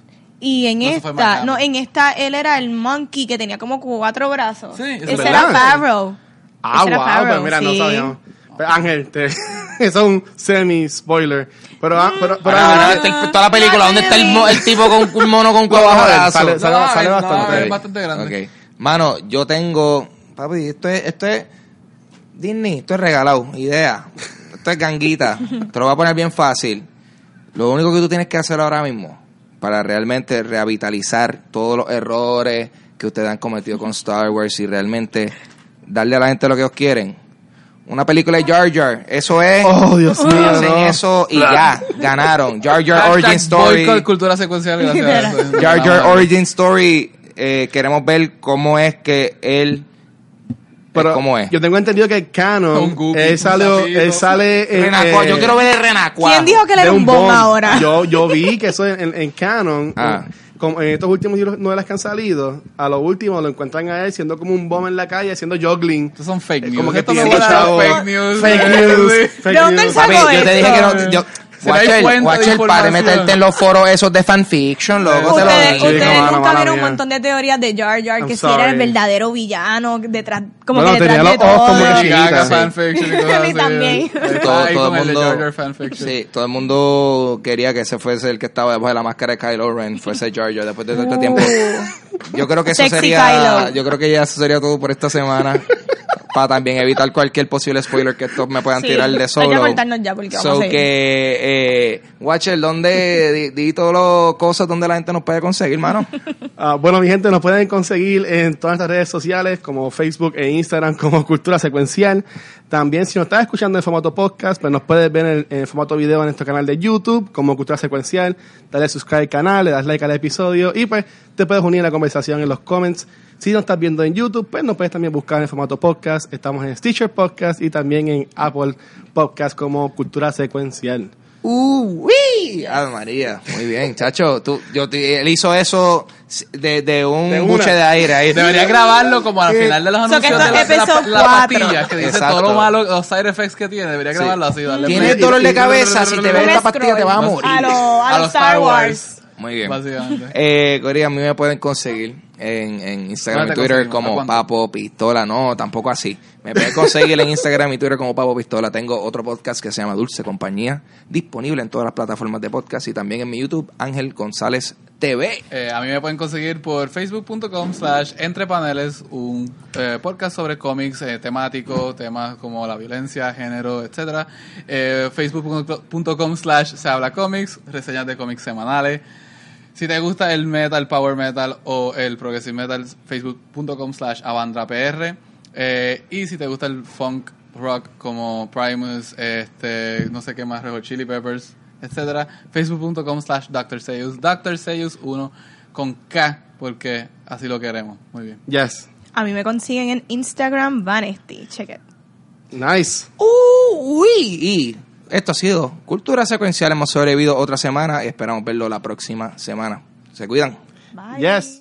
y en no, esta, no, en esta él era el monkey que tenía como cuatro brazos. Sí, es Ese verdad. era Favreau. Ah, Ese era wow, Favreau, pues mira, no sí. sabíamos. Pero, Ángel, te- (laughs) eso es un semi-spoiler. Pero, ah, pero, pero Ahora, Ángel, ¿dónde está toda la película, ¿dónde está el, mo- el tipo con un mono con cueva No, sale- sale- No, sale no, bastante. es bastante grande. Mano, yo tengo. Papi, esto es, esto es. Disney, esto es regalado. Idea. Esto es ganguita. Te lo voy a poner bien fácil. Lo único que tú tienes que hacer ahora mismo para realmente revitalizar todos los errores que ustedes han cometido con Star Wars y realmente darle a la gente lo que ellos quieren. Una película de Jar Jar. Eso es. Oh, Dios mío, Hacen no. eso y ya. Ganaron. Jar Jar Origin Story. boycott cultura secuencial. Jar Jar Origin Story, eh, queremos ver cómo es que él, pero cómo es. yo tengo entendido que Un Canon, Gookie, él sale, él sale en, Renacua- eh, yo quiero ver el Renacua. ¿Quién dijo que él de era un bomb ahora? Yo, yo vi que eso en, en Canon, Ah. Como en estos últimos libros novelas que han salido, a lo último lo encuentran a él siendo como un bomb en la calle, haciendo juggling. Estos son fake Eh, news. como que Esto me fake news. Fake news. ¿De dónde sacó Papi, yo te dije que no, yo- Watcher, de Watcher, para de meterte en los foros esos de fanfiction, loco, te lo Ustedes, digo. ustedes no, no, nunca vieron un montón de teorías de Jar Jar, I'm que si era el verdadero villano, detrás, como Bueno, que detrás tenía de los ojos todo. como chiquita, Gaga sí. fanfiction y cosas (laughs) también. Está todo, el de mundo, Jar Jar fanfiction. sí, todo el mundo quería que ese fuese el que estaba debajo de la máscara de Kylo Ren, fuese Jar Jar después de todo este tiempo. Yo creo que eso Uh. Sexy sería, Kylo. yo creo que ya eso sería todo por esta semana. (laughs) para también evitar cualquier posible spoiler que estos me puedan Sí, tirar de hay solo. que cortarnos ya porque vamos so a que, eh, Watcher, ¿dónde, di, di todas las cosas donde la gente nos puede conseguir, mano? (laughs) Ah, bueno, mi gente, nos pueden conseguir en todas nuestras redes sociales como Facebook e Instagram como Cultura Secuencial. También, si nos estás escuchando en formato podcast, pues nos puedes ver en, en formato video en nuestro canal de YouTube como Cultura Secuencial. Dale subscribe al canal, le das like al episodio y pues te puedes unir a la conversación en los comments. Si nos estás viendo en YouTube, pues nos puedes también buscar en formato podcast. Estamos en Stitcher Podcast y también en Apple Podcast como Cultura Secuencial. Uh, uy, Ave María, muy bien, chacho. Tú, yo, te- él hizo eso de, de un De buche de aire ahí. Debería grabarlo como al final de los So que anuncios esto de la, la- la cuatro. pastilla que dice Exacto. todo lo malo, los side effects que tiene. Debería grabarlo así. Darle Tienes play. dolor de cabeza, si te ves esta pastilla te vas a morir. A lo, a lo Star Wars. Muy bien. Básicamente. Eh, Corea, a mí me pueden conseguir en, en Instagram y ¿Dónde te Twitter como? Papo Pistola. No, tampoco así. Me pueden conseguir en Instagram y Twitter como Papo Pistola. Tengo otro podcast que se llama Dulce Compañía, disponible en todas las plataformas de podcast y también en mi YouTube, Ángel González TV. Eh, a mí me pueden conseguir por facebook.com slash entrepaneles, un eh, podcast sobre cómics eh, temático, temas como la violencia, género, etcétera. Eh, facebook.com slash se habla cómics, reseñas de cómics semanales. Si te gusta el metal, power metal o el progressive metal, facebook.com slash avandrapr. Eh, y si te gusta el funk rock como Primus, este, no sé qué más, Red Hot Chili Peppers, etcétera, facebook.com slash Dr. Seuss, Dr. Seuss 1 con K, porque así lo queremos. Muy bien. Yes. A mí me consiguen en Instagram Vanesti. Check it. Nice. Uh, uy, y esto ha sido Cultura Secuencial. Hemos sobrevivido otra semana y esperamos verlo la próxima semana. Se cuidan. Bye. Yes.